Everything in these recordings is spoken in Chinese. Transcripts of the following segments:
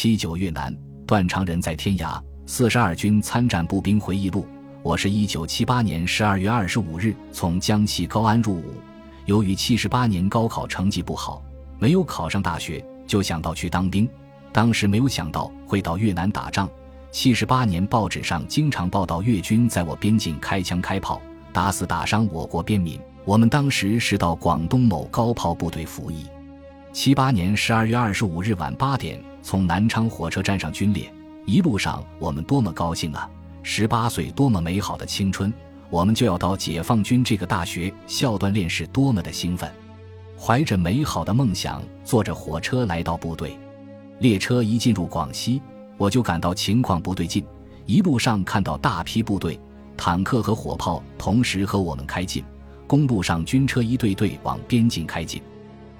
七九越南，段长人在天涯。四十二军参战步兵回忆录。我是一九七八年十二月二十五日从江西高安入伍。由于七十八年高考成绩不好，没有考上大学，就想到去当兵。当时没有想到会到越南打仗。七十八年报纸上经常报道越军在我边境开枪开炮，打死打伤我国边民。我们当时是到广东某高炮部队服役。七八年十二月二十五日晚八点。从南昌火车站上军列，一路上我们多么高兴啊！十八岁多么美好的青春，我们就要到解放军这个大学校锻炼是多么的兴奋！怀着美好的梦想，坐着火车来到部队。列车一进入广西，我就感到情况不对劲。一路上看到大批部队、坦克和火炮同时和我们开进，公路上军车一队队往边境开进。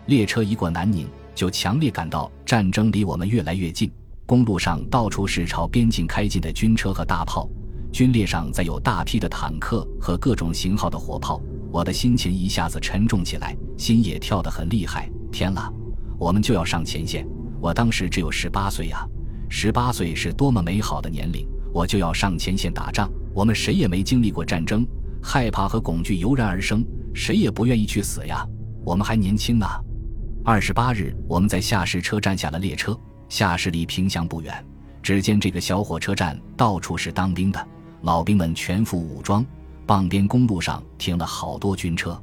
列车一过南宁。就强烈感到战争离我们越来越近，公路上到处是朝边境开进的军车和大炮，军列上载有大批的坦克和各种型号的火炮，我的心情一下子沉重起来，心也跳得很厉害。天啦，我们就要上前线！我当时只有十八岁呀，十八岁是多么美好的年龄！我就要上前线打仗。我们谁也没经历过战争，害怕和恐惧油然而生，谁也不愿意去死呀。我们还年轻啊。二十八日，我们在下市车站下了列车。下市离萍乡不远，只见这个小火车站到处是当兵的老兵们，全副武装。傍边公路上停了好多军车，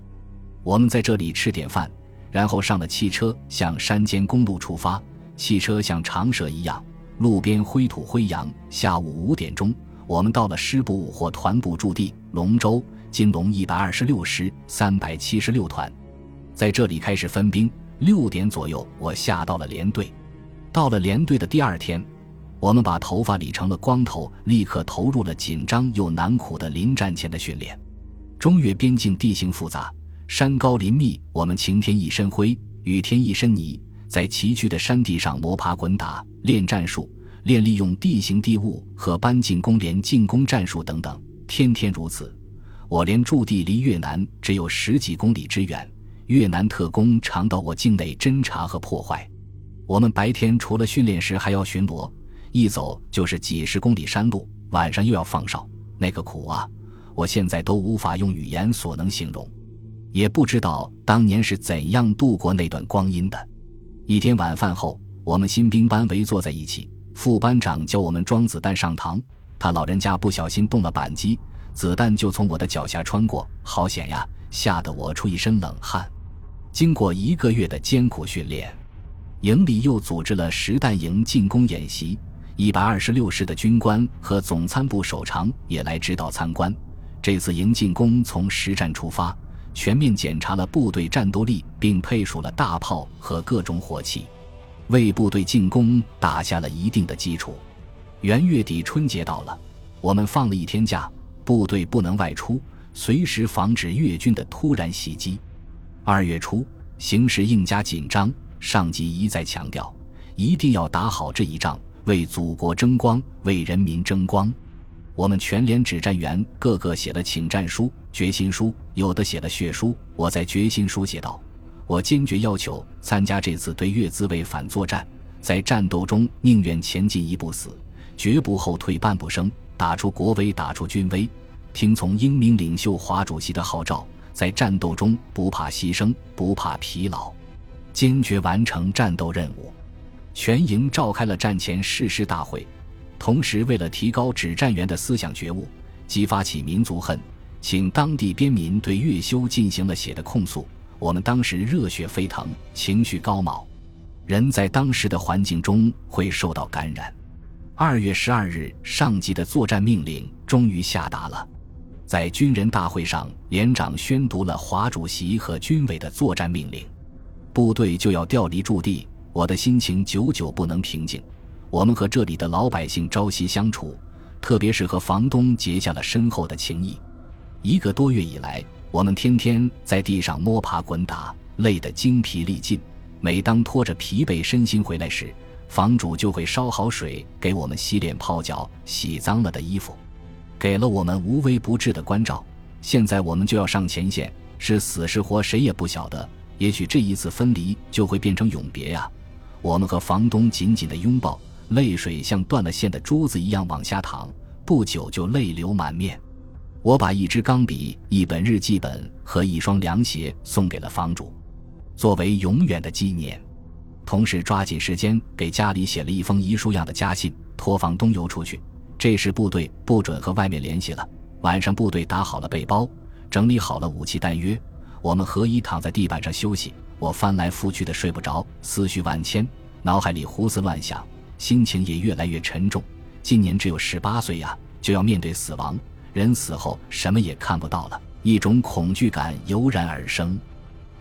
我们在这里吃点饭，然后上了汽车，向山间公路出发。汽车像长蛇一样，路边灰土灰扬。下午五点钟，我们到了师部或团部驻地龙州，金龙一百二十六师三百七十六团，在这里开始分兵。六点左右，我下到了连队。到了连队的第二天，我们把头发理成了光头，立刻投入了紧张又难苦的临战前的训练。中越边境地形复杂，山高林密，我们晴天一身灰，雨天一身泥，在崎岖的山地上摸爬滚打，练战术，练利用地形地物和搬进攻连进攻战术等等，天天如此。我连驻地离越南只有十几公里之远。越南特工常到我境内侦查和破坏。我们白天除了训练时还要巡逻，一走就是几十公里山路，晚上又要放哨，那个苦啊！我现在都无法用语言所能形容，也不知道当年是怎样度过那段光阴的。一天晚饭后，我们新兵班围坐在一起，副班长教我们装子弹上膛，他老人家不小心动了扳机，子弹就从我的脚下穿过，好险呀！吓得我出一身冷汗。经过一个月的艰苦训练，营里又组织了实弹营进攻演习。一百二十六师的军官和总参部首长也来指导参观。这次营进攻从实战出发，全面检查了部队战斗力，并配属了大炮和各种火器，为部队进攻打下了一定的基础。元月底春节到了，我们放了一天假，部队不能外出，随时防止越军的突然袭击。二月初，形势更加紧张，上级一再强调，一定要打好这一仗，为祖国争光，为人民争光。我们全连指战员个个写了请战书、决心书，有的写了血书。我在决心书写道：“我坚决要求参加这次对越自卫反作战，在战斗中宁愿前进一步死，绝不后退半步生，打出国威，打出军威，听从英明领袖华主席的号召。”在战斗中不怕牺牲，不怕疲劳，坚决完成战斗任务。全营召开了战前誓师大会，同时为了提高指战员的思想觉悟，激发起民族恨，请当地边民对越修进行了血的控诉。我们当时热血沸腾，情绪高昂，人在当时的环境中会受到感染。二月十二日，上级的作战命令终于下达了。在军人大会上，连长宣读了华主席和军委的作战命令，部队就要调离驻地，我的心情久久不能平静。我们和这里的老百姓朝夕相处，特别是和房东结下了深厚的情谊。一个多月以来，我们天天在地上摸爬滚打，累得精疲力尽。每当拖着疲惫身心回来时，房主就会烧好水给我们洗脸泡脚，洗脏了的衣服。给了我们无微不至的关照，现在我们就要上前线，是死是活谁也不晓得。也许这一次分离就会变成永别呀！我们和房东紧紧的拥抱，泪水像断了线的珠子一样往下淌，不久就泪流满面。我把一支钢笔、一本日记本和一双凉鞋送给了房主，作为永远的纪念。同时抓紧时间给家里写了一封遗书样的家信，托房东邮出去。这时部队不准和外面联系了。晚上部队打好了背包，整理好了武器弹药，我们合衣躺在地板上休息。我翻来覆去的睡不着，思绪万千，脑海里胡思乱想，心情也越来越沉重。今年只有十八岁呀，就要面对死亡，人死后什么也看不到了，一种恐惧感油然而生。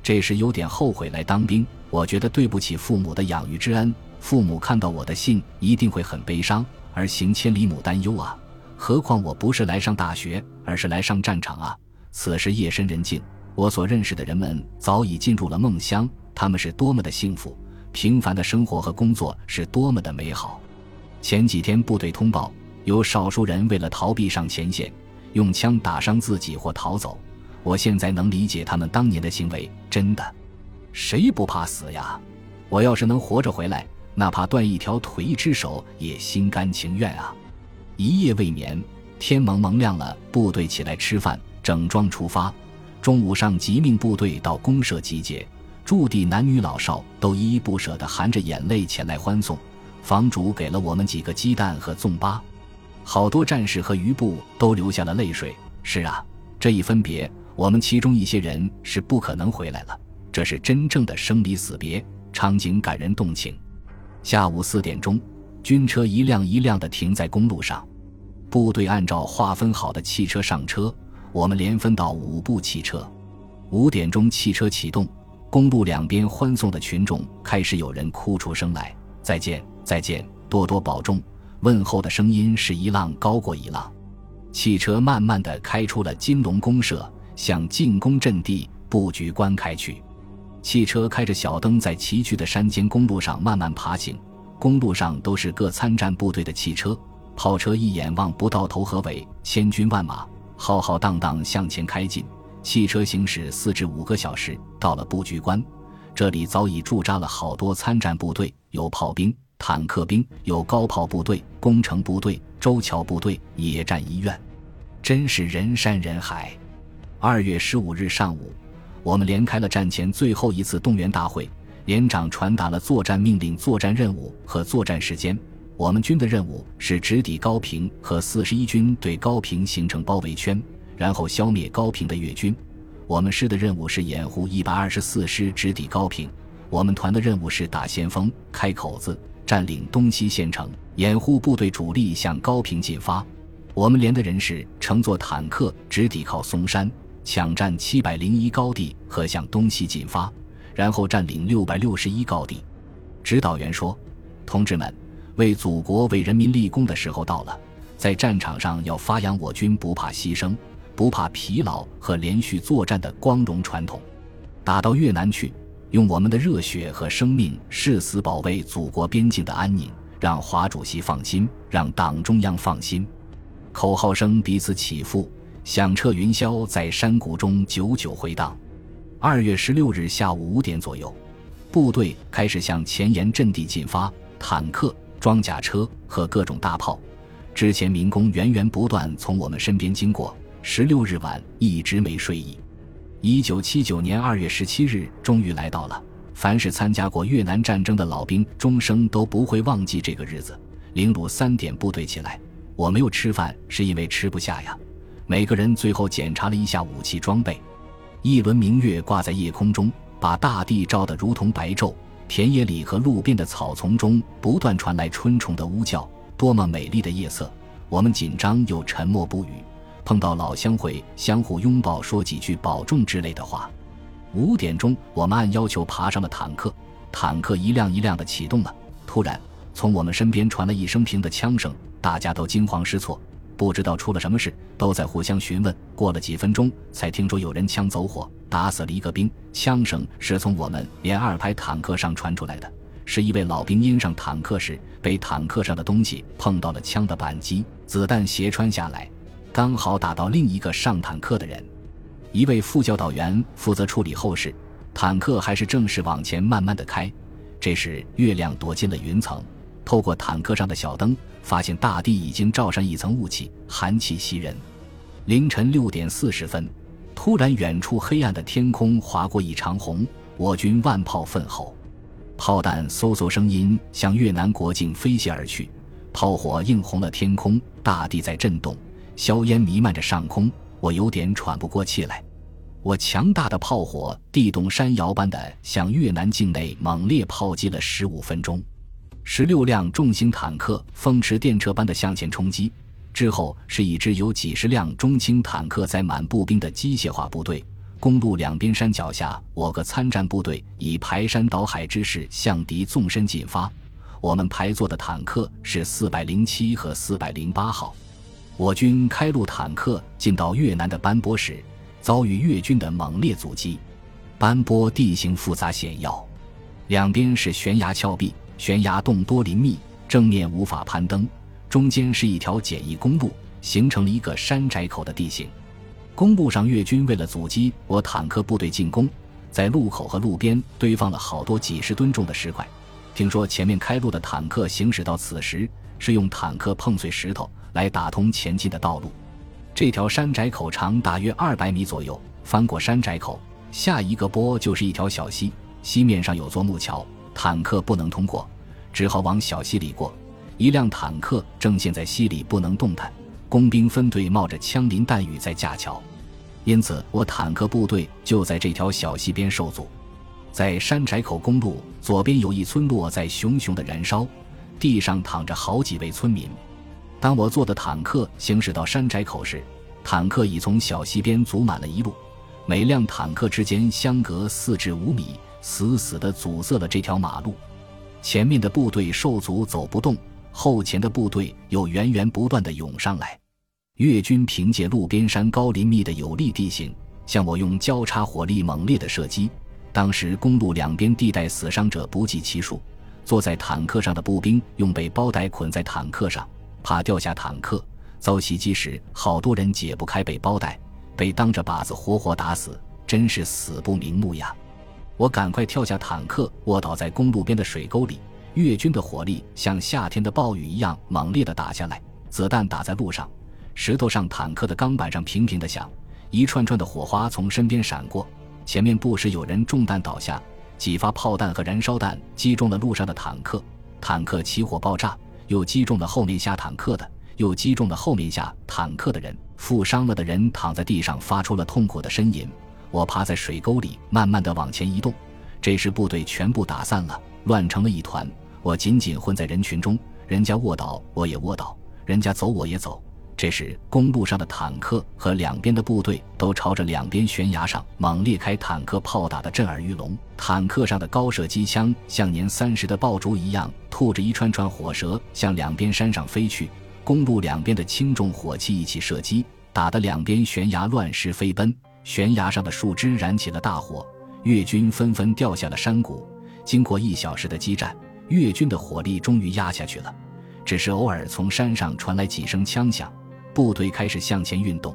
这时有点后悔来当兵，我觉得对不起父母的养育之恩，父母看到我的信一定会很悲伤，而行千里母担忧啊。何况我不是来上大学，而是来上战场啊！此时夜深人静。我所认识的人们早已进入了梦乡，他们是多么的幸福，平凡的生活和工作是多么的美好。前几天部队通报，有少数人为了逃避上前线，用枪打伤自己或逃走。我现在能理解他们当年的行为，真的，谁不怕死呀？我要是能活着回来，哪怕断一条腿一只手，也心甘情愿啊！一夜未眠，天蒙蒙亮了，部队起来吃饭，整装出发。中午上即命部队到公社集结，驻地男女老少都依依不舍地含着眼泪前来欢送。房主给了我们几个鸡蛋和粽粑，好多战士和余部都流下了泪水。是啊，这一分别，我们其中一些人是不可能回来了。这是真正的生离死别，场景感人动情。下午四点钟，军车一辆一辆地停在公路上，部队按照划分好的汽车上车。我们连分到五部汽车，五点钟汽车启动，公路两边欢送的群众开始有人哭出声来：“再见，再见，多多保重。”问候的声音是一浪高过一浪。汽车慢慢的开出了金龙公社，向进攻阵地布局关开去。汽车开着小灯在崎岖的山间公路上慢慢爬行，公路上都是各参战部队的汽车，炮车一眼望不到头和尾，千军万马。浩浩荡荡向前开进，汽车行驶四至五个小时，到了布局关。这里早已驻扎了好多参战部队，有炮兵、坦克兵，有高炮部队、工程部队、舟桥部队、野战医院，真是人山人海。二月十五日上午，我们连开了战前最后一次动员大会，连长传达了作战命令、作战任务和作战时间。我们军的任务是直抵高平和四十一军对高平形成包围圈，然后消灭高平的越军。我们师的任务是掩护一百二十四师直抵高平。我们团的任务是打先锋、开口子、占领东西县城，掩护部队主力向高平进发。我们连的人是乘坐坦克直抵靠松山，抢占七百零一高地和向东西进发，然后占领六百六十一高地。指导员说：“同志们。”为祖国、为人民立功的时候到了，在战场上要发扬我军不怕牺牲、不怕疲劳和连续作战的光荣传统。打到越南去，用我们的热血和生命誓死保卫祖国边境的安宁，让华主席放心，让党中央放心。口号声彼此起伏，响彻云霄，在山谷中久久回荡。二月十六日下午五点左右，部队开始向前沿阵地进发，坦克。装甲车和各种大炮，之前民工源源不断从我们身边经过。十六日晚一直没睡意。一九七九年二月十七日终于来到了。凡是参加过越南战争的老兵，终生都不会忘记这个日子。凌晨三点部队起来，我没有吃饭，是因为吃不下呀。每个人最后检查了一下武器装备。一轮明月挂在夜空中，把大地照得如同白昼。田野里和路边的草丛中不断传来春虫的呜叫，多么美丽的夜色！我们紧张又沉默不语，碰到老乡会相互拥抱，说几句保重之类的话。五点钟，我们按要求爬上了坦克，坦克一辆一辆的启动了。突然，从我们身边传来一声平的枪声，大家都惊慌失措。不知道出了什么事，都在互相询问。过了几分钟，才听说有人枪走火，打死了一个兵。枪声是从我们连二排坦克上传出来的，是一位老兵因上坦克时被坦克上的东西碰到了枪的扳机，子弹斜穿下来，刚好打到另一个上坦克的人。一位副教导员负责处理后事，坦克还是正式往前慢慢的开。这时月亮躲进了云层，透过坦克上的小灯，发现大地已经罩上一层雾气，寒气袭人。凌晨六点四十分，突然远处黑暗的天空划过一长虹，我军万炮奋吼，炮弹嗖嗖声音向越南国境飞泻而去，炮火映红了天空，大地在震动，硝烟弥漫着上空，我有点喘不过气来。我强大的炮火地动山摇般的向越南境内猛烈炮击了十五分钟，十六辆重型坦克风驰电掣般的向前冲击。之后是一支有几十辆中轻坦克载满步兵的机械化部队。公路两边山脚下，我个参战部队以排山倒海之势向敌纵深进发。我们排坐的坦克是四百零七和四百零八号。我军开路坦克进到越南的班波时。遭遇越军的猛烈阻击，班波地形复杂险要，两边是悬崖峭壁，悬崖洞多林密，正面无法攀登，中间是一条简易公路，形成了一个山窄口的地形。公路上越军为了阻击我坦克部队进攻，在路口和路边堆放了好多几十吨重的石块。听说前面开路的坦克行驶到此时，是用坦克碰碎石头来打通前进的道路。这条山窄口长大约二百米左右，翻过山窄口，下一个坡就是一条小溪，溪面上有座木桥，坦克不能通过，只好往小溪里过。一辆坦克正陷在溪里不能动弹，工兵分队冒着枪林弹雨在架桥，因此我坦克部队就在这条小溪边受阻。在山窄口公路左边有一村落在熊熊的燃烧，地上躺着好几位村民。当我坐的坦克行驶到山窄口时，坦克已从小溪边阻满了一路，每辆坦克之间相隔四至五米，死死地阻塞了这条马路。前面的部队受阻走不动，后前的部队又源源不断地涌上来。越军凭借路边山高林密的有利地形，向我用交叉火力猛烈的射击。当时公路两边地带死伤者不计其数，坐在坦克上的步兵用被包带捆在坦克上。怕掉下坦克遭袭击时，好多人解不开被包带，被当着靶子活活打死，真是死不瞑目呀！我赶快跳下坦克，卧倒在公路边的水沟里。越军的火力像夏天的暴雨一样猛烈地打下来，子弹打在路上，石头上、坦克的钢板上频频地响，一串串的火花从身边闪过。前面不时有人中弹倒下，几发炮弹和燃烧弹击中了路上的坦克，坦克起火爆炸。又击中了后面下坦克的，又击中了后面下坦克的人，负伤了的人躺在地上，发出了痛苦的呻吟。我爬在水沟里，慢慢的往前移动。这时部队全部打散了，乱成了一团。我紧紧混在人群中，人家卧倒，我也卧倒；人家走，我也走。这时，公路上的坦克和两边的部队都朝着两边悬崖上猛烈开坦克炮，打得震耳欲聋。坦克上的高射机枪像年三十的爆竹一样，吐着一串串火舌向两边山上飞去。公路两边的轻重火器一起射击，打得两边悬崖乱石飞奔，悬崖上的树枝燃起了大火。越军纷纷掉下了山谷。经过一小时的激战，越军的火力终于压下去了，只是偶尔从山上传来几声枪响。部队开始向前运动，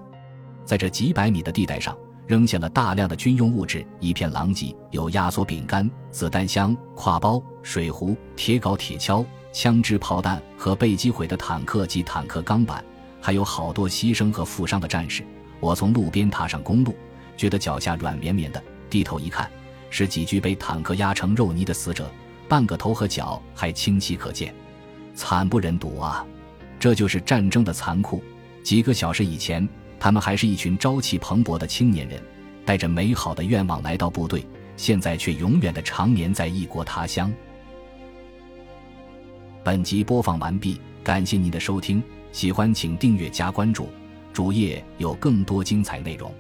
在这几百米的地带上，扔下了大量的军用物质，一片狼藉。有压缩饼干、子弹箱、挎包、水壶、铁镐、铁锹、枪支、炮弹和被击毁的坦克及坦克钢板，还有好多牺牲和负伤的战士。我从路边踏上公路，觉得脚下软绵绵的，低头一看，是几具被坦克压成肉泥的死者，半个头和脚还清晰可见，惨不忍睹啊！这就是战争的残酷。几个小时以前，他们还是一群朝气蓬勃的青年人，带着美好的愿望来到部队，现在却永远的长眠在异国他乡。本集播放完毕，感谢您的收听，喜欢请订阅加关注，主页有更多精彩内容。